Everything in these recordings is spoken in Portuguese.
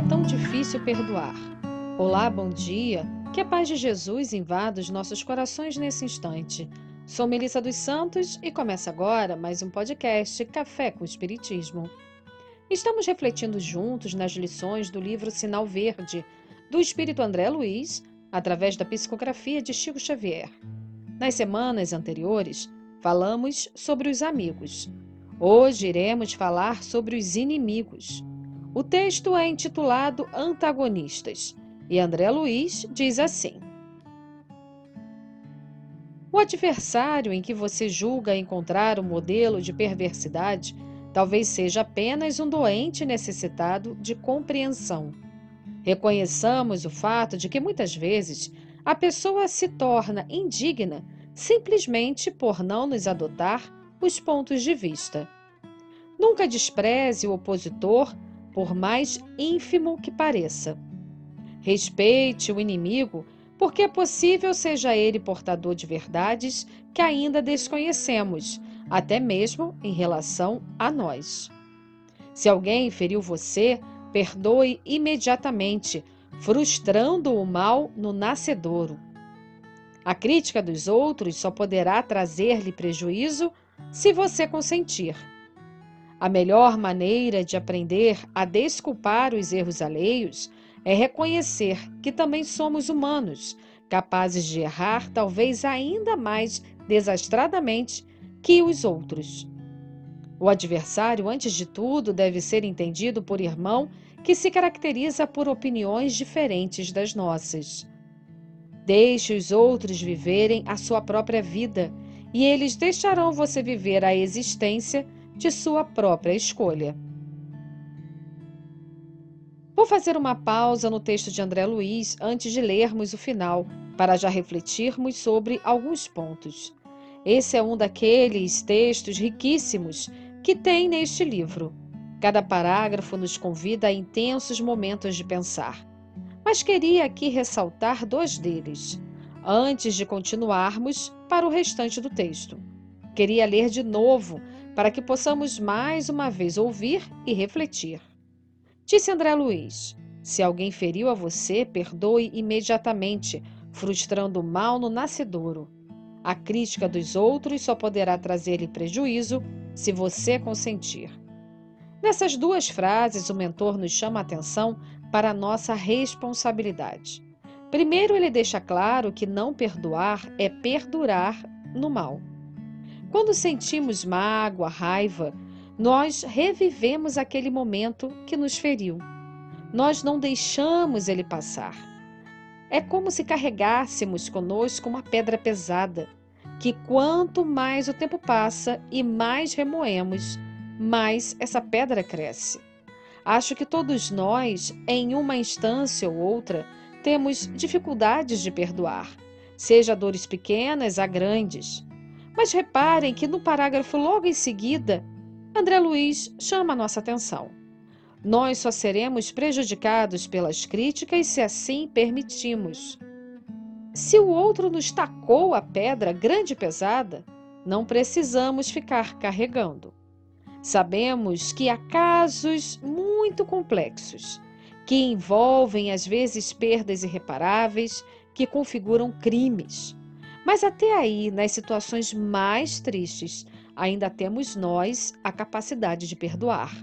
é tão difícil perdoar? Olá, bom dia. Que a paz de Jesus invada os nossos corações nesse instante. Sou Melissa dos Santos e começa agora mais um podcast Café com Espiritismo. Estamos refletindo juntos nas lições do livro Sinal Verde, do Espírito André Luiz, através da psicografia de Chico Xavier. Nas semanas anteriores, falamos sobre os amigos. Hoje iremos falar sobre os inimigos. O texto é intitulado Antagonistas e André Luiz diz assim: O adversário em que você julga encontrar um modelo de perversidade talvez seja apenas um doente necessitado de compreensão. Reconheçamos o fato de que muitas vezes a pessoa se torna indigna simplesmente por não nos adotar os pontos de vista. Nunca despreze o opositor por mais ínfimo que pareça. Respeite o inimigo, porque é possível seja ele portador de verdades que ainda desconhecemos, até mesmo em relação a nós. Se alguém feriu você, perdoe imediatamente, frustrando o mal no nascedouro. A crítica dos outros só poderá trazer-lhe prejuízo se você consentir. A melhor maneira de aprender a desculpar os erros alheios é reconhecer que também somos humanos, capazes de errar talvez ainda mais desastradamente que os outros. O adversário, antes de tudo, deve ser entendido por irmão que se caracteriza por opiniões diferentes das nossas. Deixe os outros viverem a sua própria vida e eles deixarão você viver a existência de sua própria escolha. Vou fazer uma pausa no texto de André Luiz antes de lermos o final, para já refletirmos sobre alguns pontos. Esse é um daqueles textos riquíssimos que tem neste livro. Cada parágrafo nos convida a intensos momentos de pensar. Mas queria aqui ressaltar dois deles, antes de continuarmos para o restante do texto. Queria ler de novo para que possamos mais uma vez ouvir e refletir. Disse André Luiz: Se alguém feriu a você, perdoe imediatamente, frustrando o mal no nascedouro. A crítica dos outros só poderá trazer-lhe prejuízo se você consentir. Nessas duas frases, o mentor nos chama a atenção para a nossa responsabilidade. Primeiro, ele deixa claro que não perdoar é perdurar no mal. Quando sentimos mágoa, raiva, nós revivemos aquele momento que nos feriu. Nós não deixamos ele passar. É como se carregássemos conosco uma pedra pesada, que quanto mais o tempo passa e mais remoemos, mais essa pedra cresce. Acho que todos nós, em uma instância ou outra, temos dificuldades de perdoar, seja dores pequenas a grandes. Mas reparem que no parágrafo logo em seguida, André Luiz chama a nossa atenção. Nós só seremos prejudicados pelas críticas se assim permitimos. Se o outro nos tacou a pedra grande e pesada, não precisamos ficar carregando. Sabemos que há casos muito complexos, que envolvem às vezes perdas irreparáveis, que configuram crimes. Mas até aí, nas situações mais tristes, ainda temos nós a capacidade de perdoar.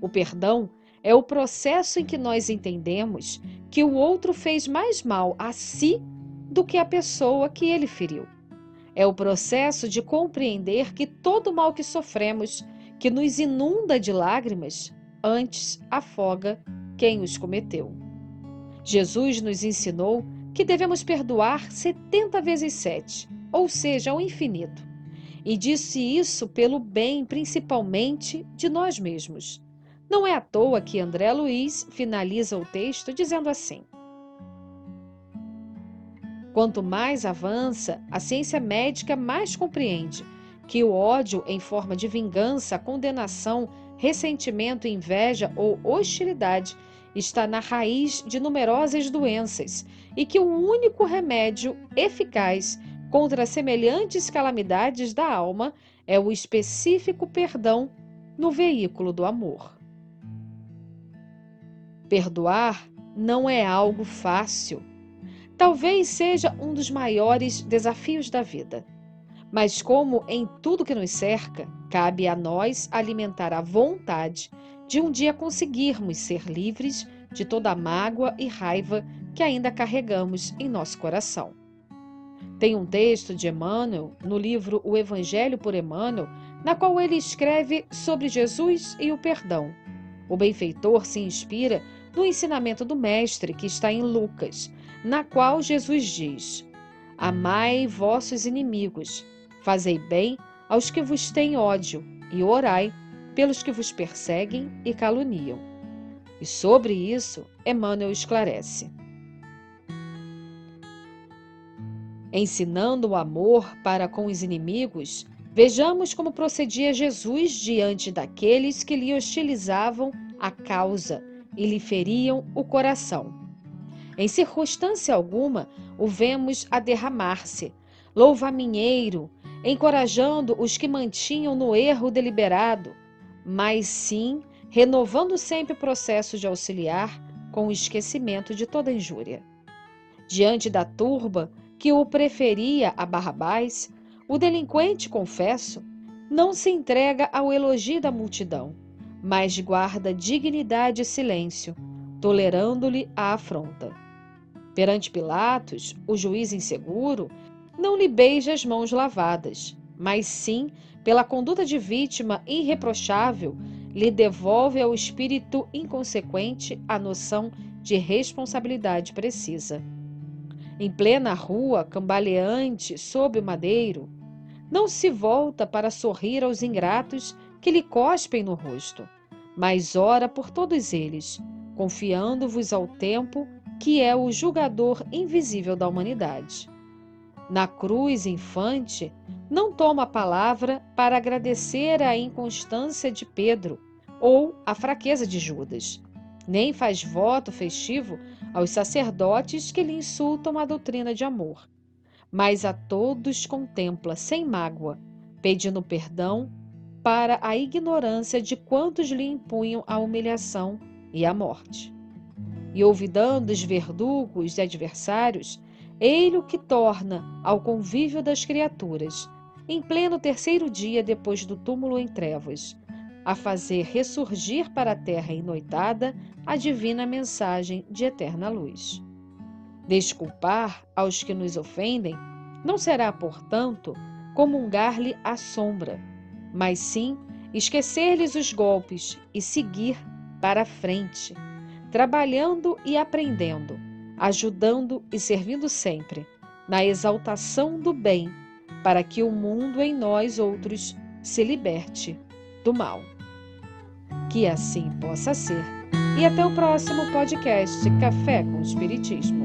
O perdão é o processo em que nós entendemos que o outro fez mais mal a si do que a pessoa que ele feriu. É o processo de compreender que todo mal que sofremos, que nos inunda de lágrimas, antes afoga quem os cometeu. Jesus nos ensinou que devemos perdoar 70 vezes 7, ou seja, ao infinito. E disse isso pelo bem, principalmente, de nós mesmos. Não é à toa que André Luiz finaliza o texto dizendo assim: Quanto mais avança, a ciência médica mais compreende que o ódio em forma de vingança, condenação, ressentimento, inveja ou hostilidade está na raiz de numerosas doenças e que o único remédio eficaz contra semelhantes calamidades da alma é o específico perdão no veículo do amor. Perdoar não é algo fácil. Talvez seja um dos maiores desafios da vida. Mas, como em tudo que nos cerca, cabe a nós alimentar a vontade de um dia conseguirmos ser livres de toda a mágoa e raiva que ainda carregamos em nosso coração. Tem um texto de Emmanuel no livro O Evangelho por Emmanuel, na qual ele escreve sobre Jesus e o perdão. O benfeitor se inspira no ensinamento do Mestre que está em Lucas, na qual Jesus diz: Amai vossos inimigos, fazei bem aos que vos têm ódio, e orai pelos que vos perseguem e caluniam. E sobre isso, Emmanuel esclarece. Ensinando o amor para com os inimigos, vejamos como procedia Jesus diante daqueles que lhe hostilizavam a causa e lhe feriam o coração. Em circunstância alguma, o vemos a derramar-se, louvaminheiro, encorajando os que mantinham no erro deliberado, mas sim renovando sempre o processo de auxiliar com o esquecimento de toda injúria. Diante da turba que o preferia a Barrabás, o delinquente, confesso, não se entrega ao elogio da multidão, mas guarda dignidade e silêncio, tolerando-lhe a afronta. Perante Pilatos, o juiz inseguro não lhe beija as mãos lavadas, mas sim, pela conduta de vítima irreprochável, lhe devolve ao espírito inconsequente a noção de responsabilidade precisa em plena rua, cambaleante sob o madeiro, não se volta para sorrir aos ingratos que lhe cospem no rosto, mas ora por todos eles, confiando-vos ao tempo que é o julgador invisível da humanidade. Na cruz infante, não toma a palavra para agradecer a inconstância de Pedro ou a fraqueza de Judas, nem faz voto festivo aos sacerdotes que lhe insultam a doutrina de amor, mas a todos contempla sem mágoa, pedindo perdão para a ignorância de quantos lhe impunham a humilhação e a morte. E olvidando os verdugos e adversários, ele o que torna ao convívio das criaturas, em pleno terceiro dia depois do túmulo em trevas, a fazer ressurgir para a terra enoitada a divina mensagem de eterna luz. Desculpar aos que nos ofendem não será, portanto, comungar-lhe a sombra, mas sim esquecer-lhes os golpes e seguir para a frente, trabalhando e aprendendo, ajudando e servindo sempre, na exaltação do bem, para que o mundo em nós outros se liberte do mal. Que assim possa ser. E até o próximo podcast Café com Espiritismo.